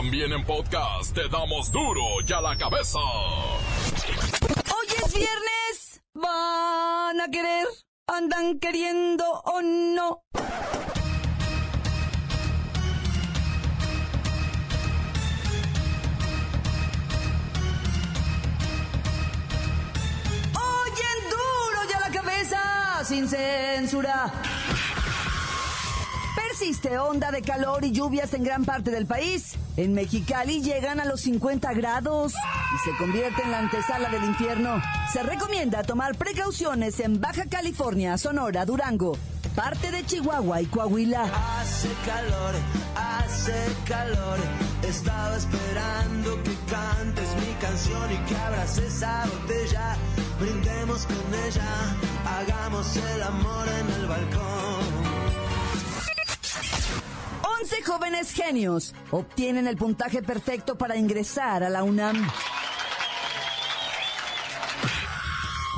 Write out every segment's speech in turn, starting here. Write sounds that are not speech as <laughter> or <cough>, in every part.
También en podcast te damos duro y a la cabeza. Hoy es viernes. ¿Van a querer? ¿Andan queriendo o no? Hoy en duro y a la cabeza, sin censura. Persiste onda de calor y lluvias en gran parte del país. En Mexicali llegan a los 50 grados y se convierte en la antesala del infierno. Se recomienda tomar precauciones en Baja California, Sonora, Durango, parte de Chihuahua y Coahuila. Hace calor, hace calor. Estaba esperando que cantes mi canción y que abras esa botella. Brindemos con ella, hagamos el amor en el balcón. 11 jóvenes genios obtienen el puntaje perfecto para ingresar a la UNAM.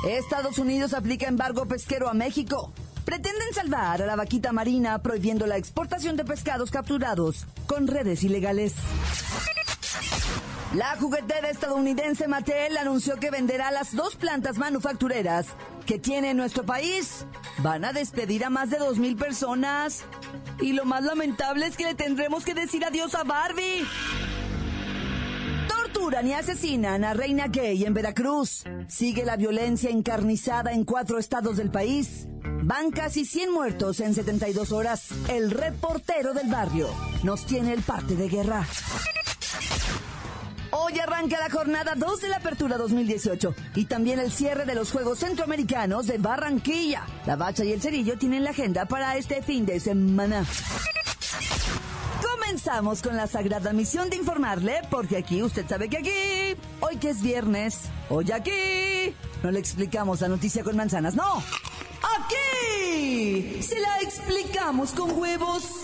Estados Unidos aplica embargo pesquero a México. Pretenden salvar a la vaquita marina prohibiendo la exportación de pescados capturados con redes ilegales. La juguetera estadounidense Mattel anunció que venderá las dos plantas manufactureras que tiene nuestro país. Van a despedir a más de 2.000 personas. Y lo más lamentable es que le tendremos que decir adiós a Barbie. Torturan y asesinan a Reina Gay en Veracruz. Sigue la violencia encarnizada en cuatro estados del país. Van casi 100 muertos en 72 horas. El reportero del barrio nos tiene el parte de guerra. Hoy arranca la jornada 2 de la Apertura 2018 y también el cierre de los Juegos Centroamericanos de Barranquilla. La Bacha y el Cerillo tienen la agenda para este fin de semana. Comenzamos con la sagrada misión de informarle, porque aquí, usted sabe que aquí, hoy que es viernes, hoy aquí, no le explicamos la noticia con manzanas, no. Aquí se la explicamos con huevos.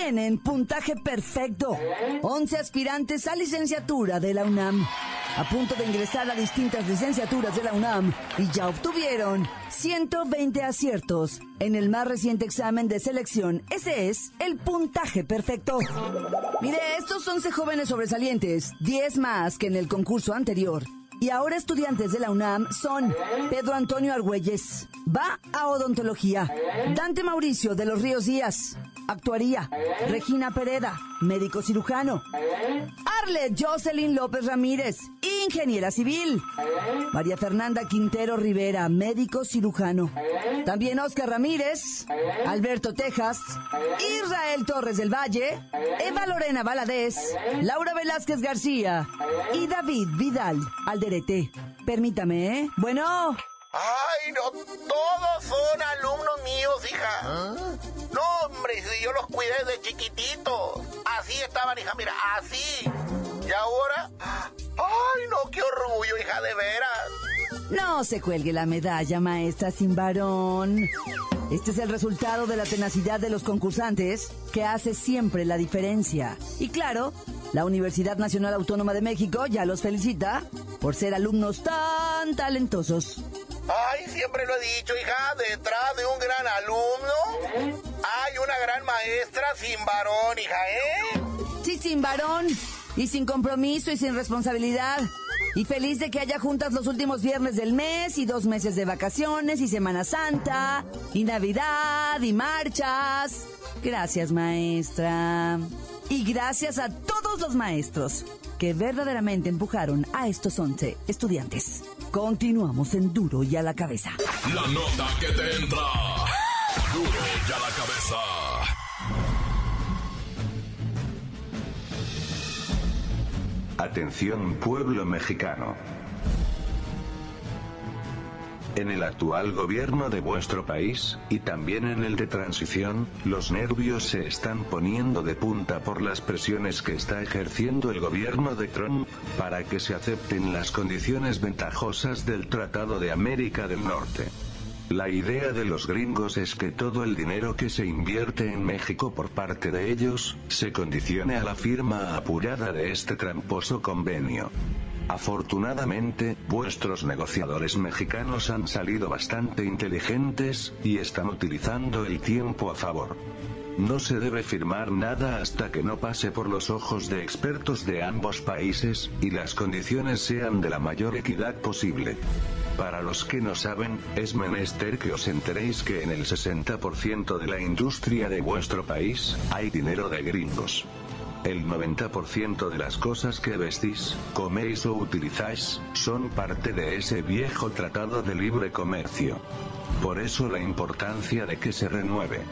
Obtienen puntaje perfecto. 11 aspirantes a licenciatura de la UNAM. A punto de ingresar a distintas licenciaturas de la UNAM y ya obtuvieron 120 aciertos en el más reciente examen de selección. Ese es el puntaje perfecto. Mire, estos 11 jóvenes sobresalientes, 10 más que en el concurso anterior. Y ahora estudiantes de la UNAM son Pedro Antonio Argüelles, va a odontología, Dante Mauricio de los Ríos Díaz, actuaría, Regina Pereda, médico cirujano, Arlet Jocelyn López Ramírez, ingeniera civil, María Fernanda Quintero Rivera, médico cirujano, también Oscar Ramírez, Alberto Tejas, Israel Torres del Valle, Eva Lorena Valadez, Laura Velázquez García y David Vidal Alderete. Permítame, ¿eh? Bueno. Ay, no, todos son alumnos míos, hija. No, hombre, si yo los cuidé desde chiquititos. Así estaban, hija, mira, así. Y ahora, ay, no, qué orgullo, hija, de veras. No se cuelgue la medalla, maestra sin varón. Este es el resultado de la tenacidad de los concursantes que hace siempre la diferencia. Y claro, la Universidad Nacional Autónoma de México ya los felicita por ser alumnos tan talentosos. Ay, siempre lo he dicho, hija, detrás de un gran alumno hay una gran maestra sin varón, hija, ¿eh? Sí, sin varón. Y sin compromiso y sin responsabilidad. Y feliz de que haya juntas los últimos viernes del mes y dos meses de vacaciones y Semana Santa y Navidad y marchas. Gracias, maestra. Y gracias a todos los maestros que verdaderamente empujaron a estos 11 estudiantes. Continuamos en Duro y a la cabeza. La nota que te entra. Duro y a la cabeza. Atención pueblo mexicano. En el actual gobierno de vuestro país, y también en el de transición, los nervios se están poniendo de punta por las presiones que está ejerciendo el gobierno de Trump, para que se acepten las condiciones ventajosas del Tratado de América del Norte. La idea de los gringos es que todo el dinero que se invierte en México por parte de ellos, se condicione a la firma apurada de este tramposo convenio. Afortunadamente, vuestros negociadores mexicanos han salido bastante inteligentes, y están utilizando el tiempo a favor. No se debe firmar nada hasta que no pase por los ojos de expertos de ambos países, y las condiciones sean de la mayor equidad posible. Para los que no saben, es menester que os enteréis que en el 60% de la industria de vuestro país, hay dinero de gringos. El 90% de las cosas que vestís, coméis o utilizáis, son parte de ese viejo tratado de libre comercio. Por eso la importancia de que se renueve.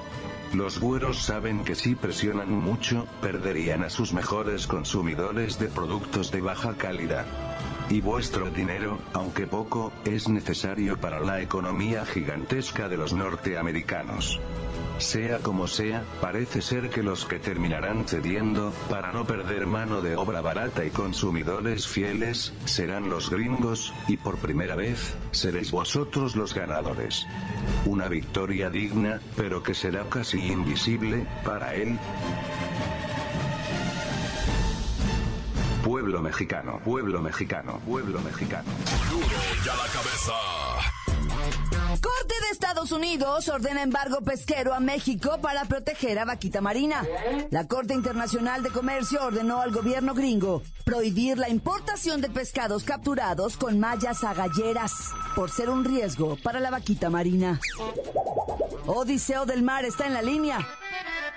Los güeros saben que si presionan mucho, perderían a sus mejores consumidores de productos de baja calidad. Y vuestro dinero, aunque poco, es necesario para la economía gigantesca de los norteamericanos. Sea como sea, parece ser que los que terminarán cediendo, para no perder mano de obra barata y consumidores fieles, serán los gringos, y por primera vez, seréis vosotros los ganadores. Una victoria digna, pero que será casi invisible, para él. Pueblo mexicano, pueblo mexicano, pueblo mexicano. Duro ya la cabeza. Corte de Estados Unidos ordena embargo pesquero a México para proteger a vaquita marina. La Corte Internacional de Comercio ordenó al gobierno gringo prohibir la importación de pescados capturados con mallas agalleras por ser un riesgo para la vaquita marina. Odiseo del Mar está en la línea.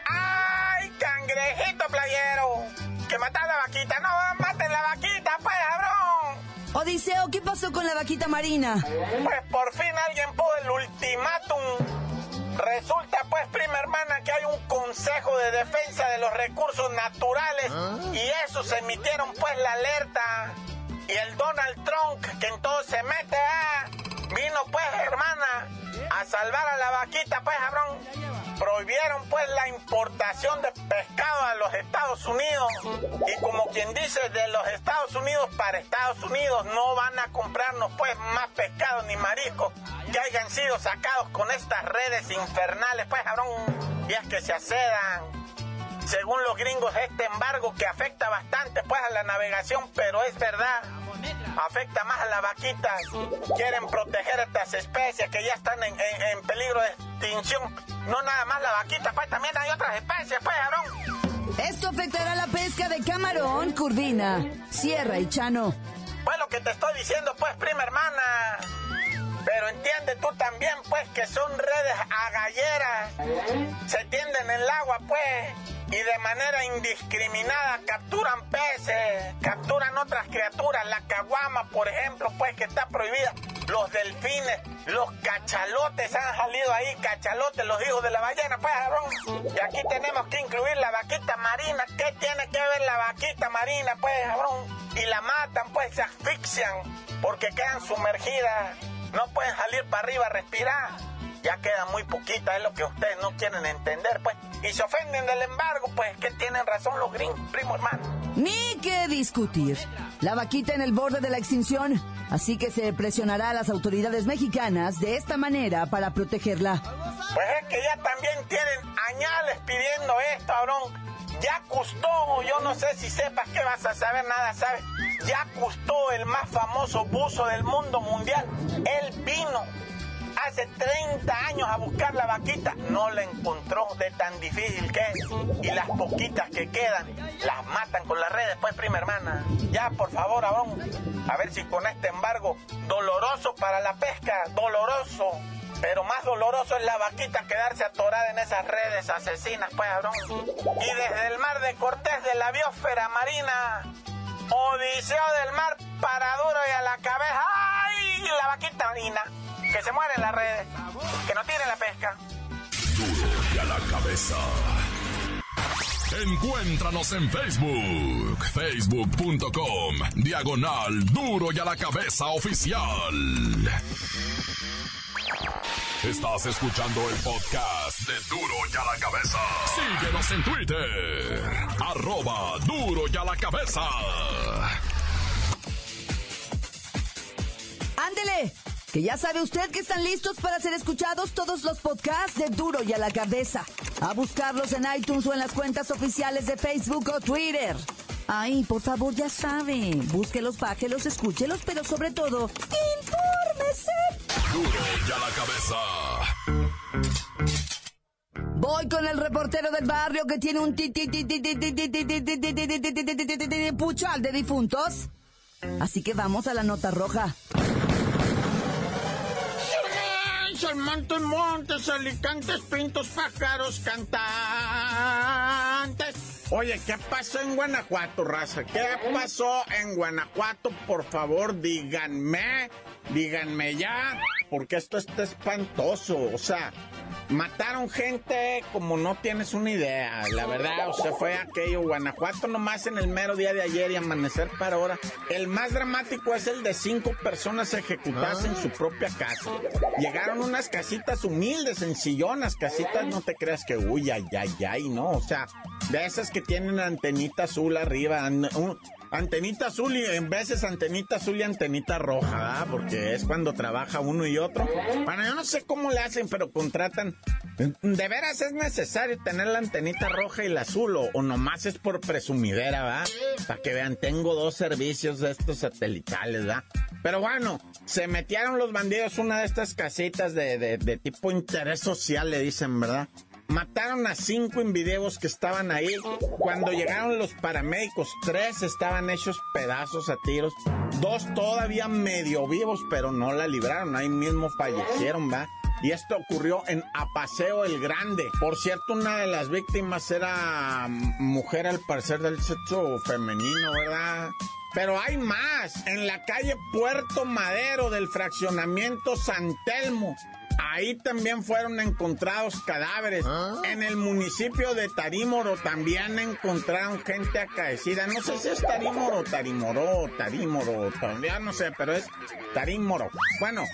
¡Ay, cangrejito playero! Que matar a la vaquita, no, Odiseo, ¿qué pasó con la vaquita marina? Pues por fin alguien puso el ultimátum. Resulta pues, prima hermana, que hay un consejo de defensa de los recursos naturales y eso se emitieron pues la alerta. Y el Donald Trump, que en todo se mete, ah, vino pues, hermana, a salvar a la vaquita, pues, cabrón. Prohibieron pues la importación de pescado a los Estados Unidos y como quien dice de los Estados Unidos para Estados Unidos no van a comprarnos pues más pescado ni mariscos que hayan sido sacados con estas redes infernales pues cabrón y es que se acedan según los gringos este embargo que afecta bastante pues a la navegación pero es verdad afecta más a las vaquitas. Quieren proteger estas especies que ya están en- en peligro de extinción. No nada más la vaquita, pues también hay otras especies, pues, Aarón. Esto afectará la pesca de camarón, curvina, sierra y chano. Pues lo que te estoy diciendo, pues, prima hermana. Pero entiende tú también, pues, que son redes agalleras. Se tienden en el agua, pues, y de manera indiscriminada capturan peces, capturan otras criaturas. La caguama, por ejemplo, pues, que está prohibida. Los delfines, los cachalotes han salido ahí, cachalotes, los hijos de la ballena, pues. Y aquí tenemos que incluir la vaquita marina. ¿Qué tiene que ver la vaquita marina, pues, cabrón? Y la matan, pues, se asfixian porque quedan sumergidas. No pueden salir para arriba a respirar. Ya queda muy poquita, es lo que ustedes no quieren entender, pues. Y se ofenden del embargo, pues, que tienen razón los gringos, primo hermano. Ni que discutir. La vaquita en el borde de la extinción, así que se presionará a las autoridades mexicanas de esta manera para protegerla. Pues es que ya también tienen añales pidiendo esto, cabrón. Ya Cousteau, yo no sé si sepas que vas a saber, nada sabes. Ya Cousteau, el más famoso buzo del mundo mundial, él vino hace 30 años a buscar la vaquita. No la encontró de tan difícil que es. Y las poquitas que quedan, las matan con las redes, pues, prima hermana. Ya, por favor, Aarón, a ver si con este embargo, doloroso para la pesca, doloroso. Pero más doloroso es la vaquita quedarse atorada en esas redes asesinas, pues, Aarón. Y desde el mar de Cortés de la biosfera marina, Odiseo del mar para duro y a la cabeza. ¡Ay! La vaquita marina. Que se muere en las redes. Que no tiene la pesca. Duro ya la cabeza. Encuéntranos en Facebook, facebook.com, diagonal duro y a la cabeza oficial. Estás escuchando el podcast de Duro y a la cabeza. Síguenos en Twitter, arroba duro y a la cabeza. Ándele, que ya sabe usted que están listos para ser escuchados todos los podcasts de Duro y a la cabeza. A buscarlos en iTunes o en las cuentas oficiales de Facebook o Twitter. Ay, por favor, ya sabe. Búsquelos, bájelos, escúchelos, pero sobre todo, infórmese. Duro y a la cabeza. Voy con el reportero del barrio que tiene un puchal de difuntos. Así que vamos a la nota roja. Montes, montes, alicantes, pintos, pájaros, cantantes. Oye, ¿qué pasó en Guanajuato, raza? ¿Qué pasó en Guanajuato? Por favor, díganme, díganme ya, porque esto está espantoso. O sea, Mataron gente como no tienes una idea, la verdad, o sea, fue aquello, Guanajuato nomás en el mero día de ayer y amanecer para ahora. El más dramático es el de cinco personas ejecutadas en su propia casa. Llegaron unas casitas humildes, sencillonas, casitas, no te creas que, uy, ay, ay, ay, no, o sea, de esas que tienen antenita azul arriba, Antenita azul y en veces antenita azul y antenita roja, ¿verdad? Porque es cuando trabaja uno y otro. Bueno, yo no sé cómo le hacen, pero contratan. De veras es necesario tener la antenita roja y la azul, o, nomás es por presumidera, ¿verdad? Para que vean, tengo dos servicios de estos satelitales, ¿verdad? Pero bueno, se metieron los bandidos una de estas casitas de, de tipo interés social, le dicen, ¿verdad? Mataron a cinco individuos que estaban ahí. Cuando llegaron los paramédicos, tres estaban hechos pedazos a tiros. Dos todavía medio vivos, pero no la libraron. Ahí mismo fallecieron, ¿va? Y esto ocurrió en Apaseo el Grande. Por cierto, una de las víctimas era mujer al parecer del sexo femenino, ¿verdad? Pero hay más. En la calle Puerto Madero del fraccionamiento San Telmo Ahí también fueron encontrados cadáveres. ¿Ah? En el municipio de Tarímoro también encontraron gente acaecida. No sé si es Tarímoro, o Tarímoro, todavía no sé, pero es Tarímoro. Bueno,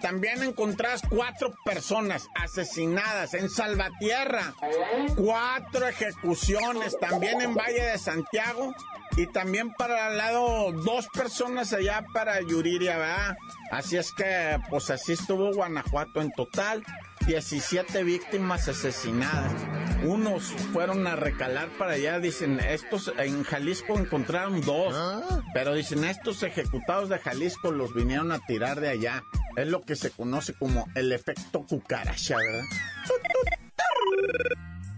también encontradas cuatro personas asesinadas en Salvatierra. Cuatro ejecuciones también en Valle de Santiago. Y también para el lado, dos personas allá para Yuriria, ¿verdad? Así es que, pues así estuvo Guanajuato en total. 17 víctimas asesinadas. Unos fueron a recalar para allá, dicen, estos en Jalisco encontraron dos, ¿Ah? pero dicen, estos ejecutados de Jalisco los vinieron a tirar de allá. Es lo que se conoce como el efecto cucaracha, ¿verdad?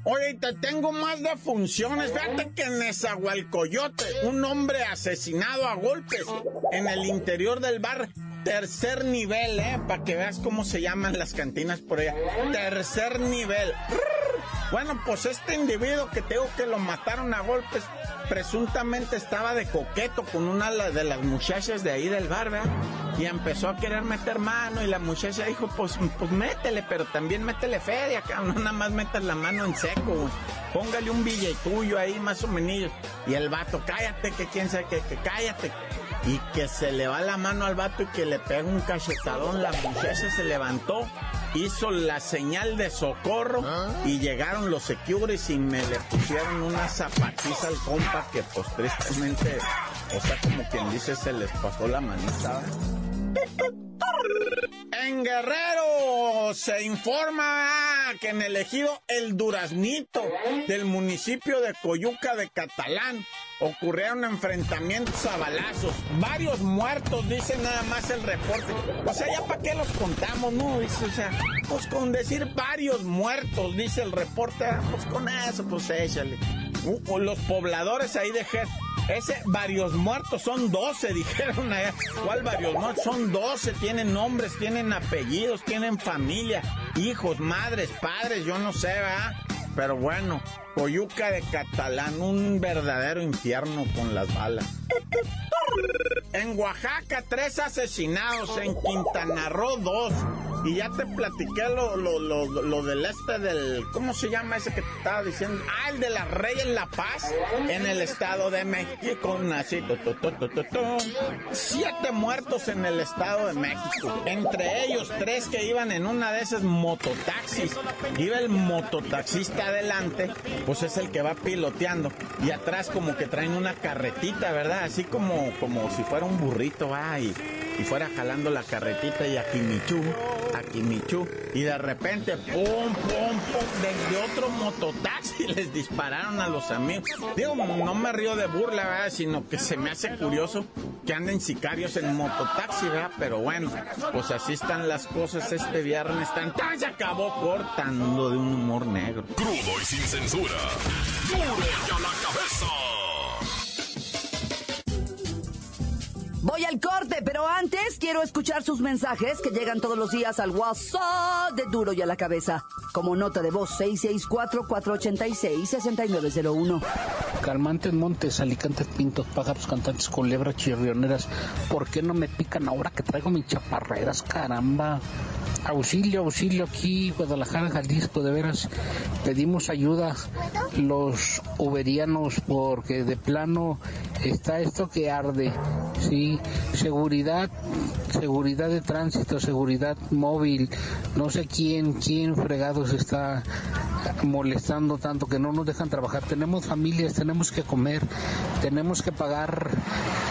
Oye, te tengo más de funciones. Fíjate que en Nezahualcoyote, un hombre asesinado a golpes en el interior del bar Tercer nivel, ¿eh? Para que veas cómo se llaman las cantinas por allá. Tercer nivel. Bueno, pues este individuo que tengo que lo mataron a golpes, presuntamente estaba de coqueto con una de las muchachas de ahí del bar, ¿verdad? Y empezó a querer meter mano y la muchacha dijo, pues, pues métele, pero también métele feria, no nada más metas la mano en seco, Póngale un billete tuyo ahí, más o menos. Y el vato, cállate, que quién sabe que cállate y que se le va la mano al vato y que le pega un cachetadón. La muchacha se levantó, hizo la señal de socorro ¿Ah? y llegaron los secures y me le pusieron una zapatiza al compa que pues tristemente, o sea, como quien dice, se les pasó la manita. En Guerrero se informa que en el ejido El Duraznito del municipio de Coyuca de Catalán ocurrieron enfrentamientos a balazos. Varios muertos, dice nada más el reporte. O sea, ya para qué los contamos, ¿no? O sea, pues con decir varios muertos, dice el reporte, ah, pues con eso, pues échale. Uh, los pobladores ahí de Jet ese varios muertos, son 12, <laughs> dijeron allá. ¿Cuál varios muertos? Son 12, tienen nombres, tienen apellidos, tienen familia, hijos, madres, padres, yo no sé, ¿verdad? Pero bueno, Coyuca de Catalán, un verdadero infierno con las balas. En Oaxaca, tres asesinados, en Quintana Roo, dos. Y ya te platiqué lo, lo, lo, lo del este del, ¿cómo se llama ese que te estaba diciendo? Ah, el de la Reyes La Paz, en el Estado de México, así, siete muertos en el Estado de México, entre ellos tres que iban en una de esas mototaxis, iba el mototaxista adelante, pues es el que va piloteando, y atrás como que traen una carretita, ¿verdad? Así como, como si fuera un burrito, va, y, y fuera jalando la carretita y aquí Michu, aquí Michu, y de repente, pum, pum, pum, desde otro mototaxi <laughs> les dispararon a los amigos. Digo, no me río de burla, ¿verdad? Sino que se me hace curioso que anden sicarios en mototaxi, ¿verdad? Pero bueno, pues así están las cosas este viernes. Tan, tan se acabó cortando de un humor negro. Crudo y sin censura. Duro y a la cabeza. Voy al corte, antes quiero escuchar sus mensajes que llegan todos los días al WhatsApp de Duro y a la Cabeza. Como nota de voz 664-486-6901. Calmantes, montes, alicantes, pintos, pájaros, cantantes, culebras, chirrioneras. ¿Por qué no me pican ahora que traigo mis chaparreras, caramba? Auxilio, auxilio aquí, Guadalajara, Jalisco, de veras. Pedimos ayuda los uberianos porque de plano está esto que arde. Sí, seguridad, seguridad de tránsito, seguridad móvil. No sé quién, quién fregados está molestando tanto que no nos dejan trabajar. Tenemos familias, tenemos que comer, tenemos que pagar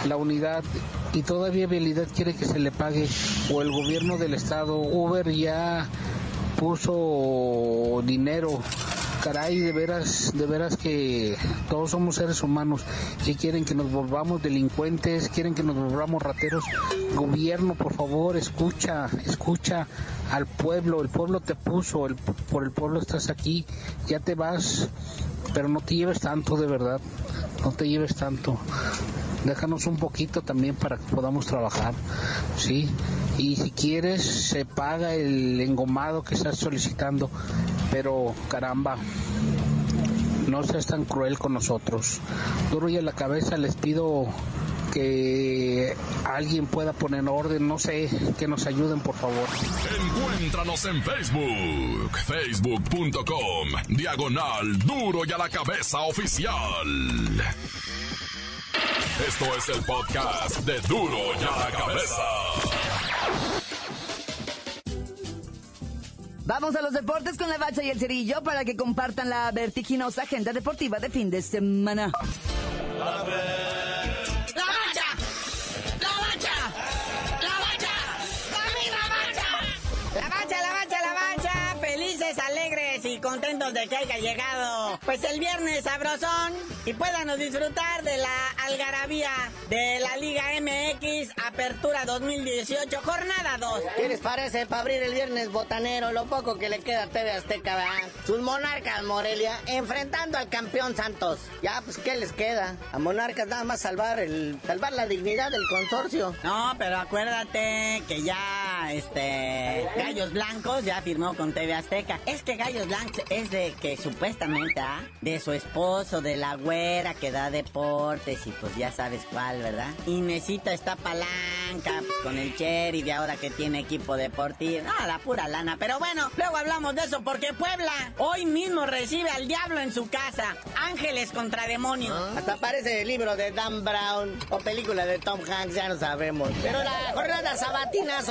la unidad y todavía Vialidad quiere que se le pague o el gobierno del estado. Uber ya puso dinero. Caray, de veras, de veras que todos somos seres humanos que quieren que nos volvamos delincuentes, quieren que nos volvamos rateros. Gobierno, por favor, escucha, escucha al pueblo. El pueblo te puso, por el pueblo estás aquí. Ya te vas, pero no te lleves tanto, de verdad. No te lleves tanto déjanos un poquito también para que podamos trabajar, ¿sí? Y si quieres, se paga el engomado que estás solicitando, pero caramba, no seas tan cruel con nosotros. Duro y a la cabeza les pido que alguien pueda poner en orden, no sé, que nos ayuden por favor. Encuéntranos en Facebook, facebook.com, diagonal duro y a la cabeza oficial. Esto es el podcast de duro y a la cabeza. Vamos a los deportes con la bacha y el cerillo para que compartan la vertiginosa agenda deportiva de fin de semana. ¡La contentos de que haya llegado. Pues el viernes sabrosón y puedan disfrutar de la algarabía de la Liga MX Apertura 2018, jornada 2. ¿Qué les parece para abrir el viernes botanero? Lo poco que le queda a TV Azteca, ¿verdad? Sus monarcas, Morelia, enfrentando al campeón Santos. Ya, pues, ¿qué les queda? A monarcas nada más salvar el salvar la dignidad del consorcio. No, pero acuérdate que ya, este, Gallos Blancos ya firmó con TV Azteca. Es que Gallos Blancos es de que supuestamente, ¿ah? De su esposo, de la güera que da deportes y pues ya sabes cuál, ¿verdad? Y necesita esta palanca, pues con el Cherry de ahora que tiene equipo deportivo. No, la pura lana. Pero bueno, luego hablamos de eso porque Puebla hoy mismo recibe al diablo en su casa. Ángeles contra demonios. Hasta parece el libro de Dan Brown o película de Tom Hanks, ya no sabemos. Pero la jornada sabatina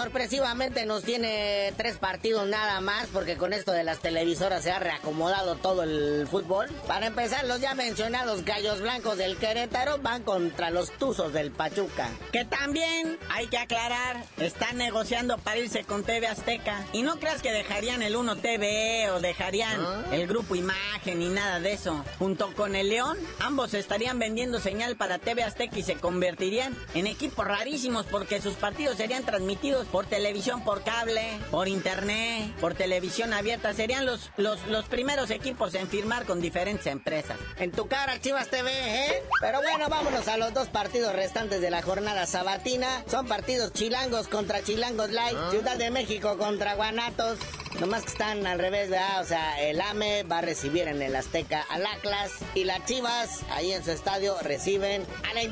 sorpresivamente nos tiene tres partidos nada más, porque con esto de las televisoras se ha reacomodado todo el fútbol. Para empezar, los ya mencionados gallos blancos del Querétaro van contra los tuzos del Pachuca. Que también, hay que aclarar, están negociando para irse con TV Azteca. Y no creas que dejarían el 1 TV o dejarían el grupo Imagen ni nada de eso. Junto con el León, ambos estarían vendiendo señal para TV Azteca y se convertirían en equipos rarísimos porque sus partidos serían transmitidos por televisión por cable, por internet, por televisión abierta. Serían los, los, los primeros equipos en firmar con diferentes empresas. En tu cara, Chivas TV, ¿eh? Pero bueno, vámonos a los dos partidos restantes de la jornada sabatina. Son partidos chilangos contra chilangos light, Ciudad de México contra Guanatos. Nomás que están al revés, ¿verdad? O sea, el AME va a recibir en el Azteca al Atlas y las Chivas, ahí en su estadio, reciben a la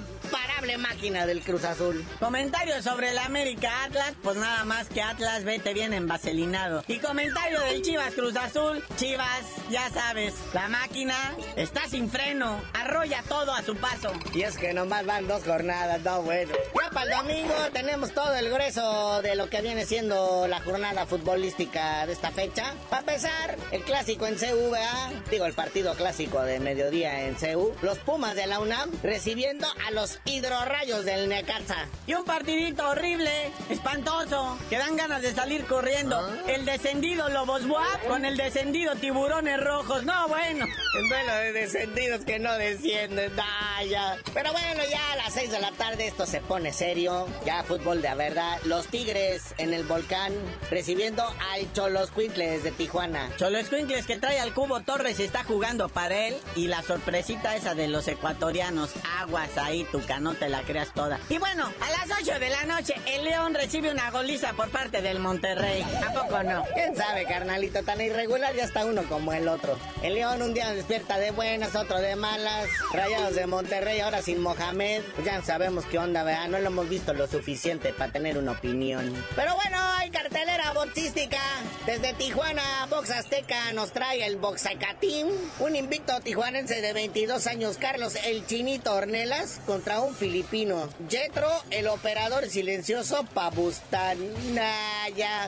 máquina del Cruz Azul. Comentario sobre el América Atlas, pues nada más que Atlas vete bien envaselinado. Y comentario del Chivas Cruz Azul, Chivas, ya sabes, la máquina está sin freno, arrolla todo a su paso. Y es que nomás van dos jornadas, no bueno. Ya para el domingo tenemos todo el grueso de lo que viene siendo la jornada futbolística de esta fecha. Para empezar, el clásico en CVA, digo el partido clásico de mediodía en CU, los Pumas de la UNAM recibiendo a los hidrorrayos del Necaxa. Y un partidito horrible, espantoso, que dan ganas de salir corriendo. El descendido Lobos Buap con el descendido Tiburones Rojos. No, bueno. El duelo de descendidos que no descienden, ah, ya. Pero bueno, ya a las 6 de la tarde esto se pone serio. Ya fútbol de verdad. Los Tigres en el volcán recibiendo al Cholos Quintles de Tijuana. Cholos Quintles que trae al Cubo Torres y está jugando para él. Y la sorpresita esa de los ecuatorianos. Aguas ahí, tu no te la creas toda. Y bueno, a las 8 de la noche, el León recibe una goliza por parte del Monterrey. ¿A no? ¿Quién sabe, carnalito? Tan irregular ya está uno como el otro. El León un día despierta de buenas, otro de malas. Rayados de Monterrey, ahora sin Mohamed. Pues ya sabemos qué onda, ¿verdad? No lo hemos visto lo suficiente para tener una opinión. Pero bueno, hay cartelera boxística. Desde Tijuana, Box Azteca nos trae el Boxacatín. Un invicto tijuanense de 22 años, Carlos El Chinito Ornelas, contra un filipino. Jetro, el operador silencioso Pabustanaya.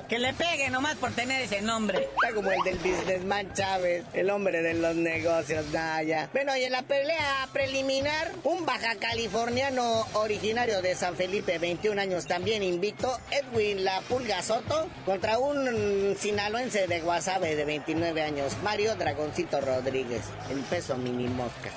Que le pegue nomás por tener ese nombre. Está como el del businessman Chávez, el hombre de los negocios, Naya. Bueno, y en la pelea preliminar, un baja californiano originario de San Felipe, 21 años, también invicto, Edwin La Pulga Soto, contra un sinaloense de Guasave de 29 años, Mario Dragoncito Rodríguez, el peso mini mosca.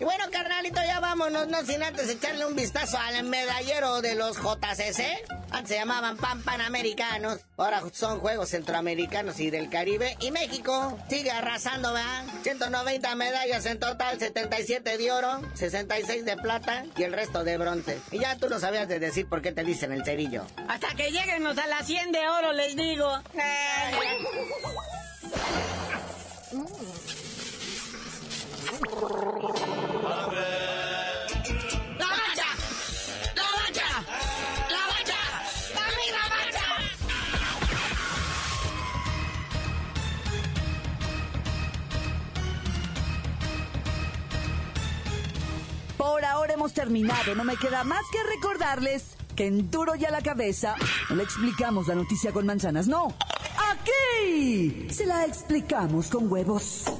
Y bueno, carnalito, ya vámonos, no sin antes echarle un vistazo al medallero de los JCC. Antes se llamaban Pan Panamericanos, ahora son Juegos Centroamericanos y del Caribe. Y México sigue arrasando, ¿verdad? 190 medallas en total, 77 de oro, 66 de plata y el resto de bronce. Y ya tú no sabías de decir por qué te dicen el cerillo. Hasta que lleguenos a las 100 de oro, les digo. Por ahora hemos terminado. No me queda más que recordarles que en duro y a la cabeza no le explicamos la noticia con manzanas, no. Aquí se la explicamos con huevos.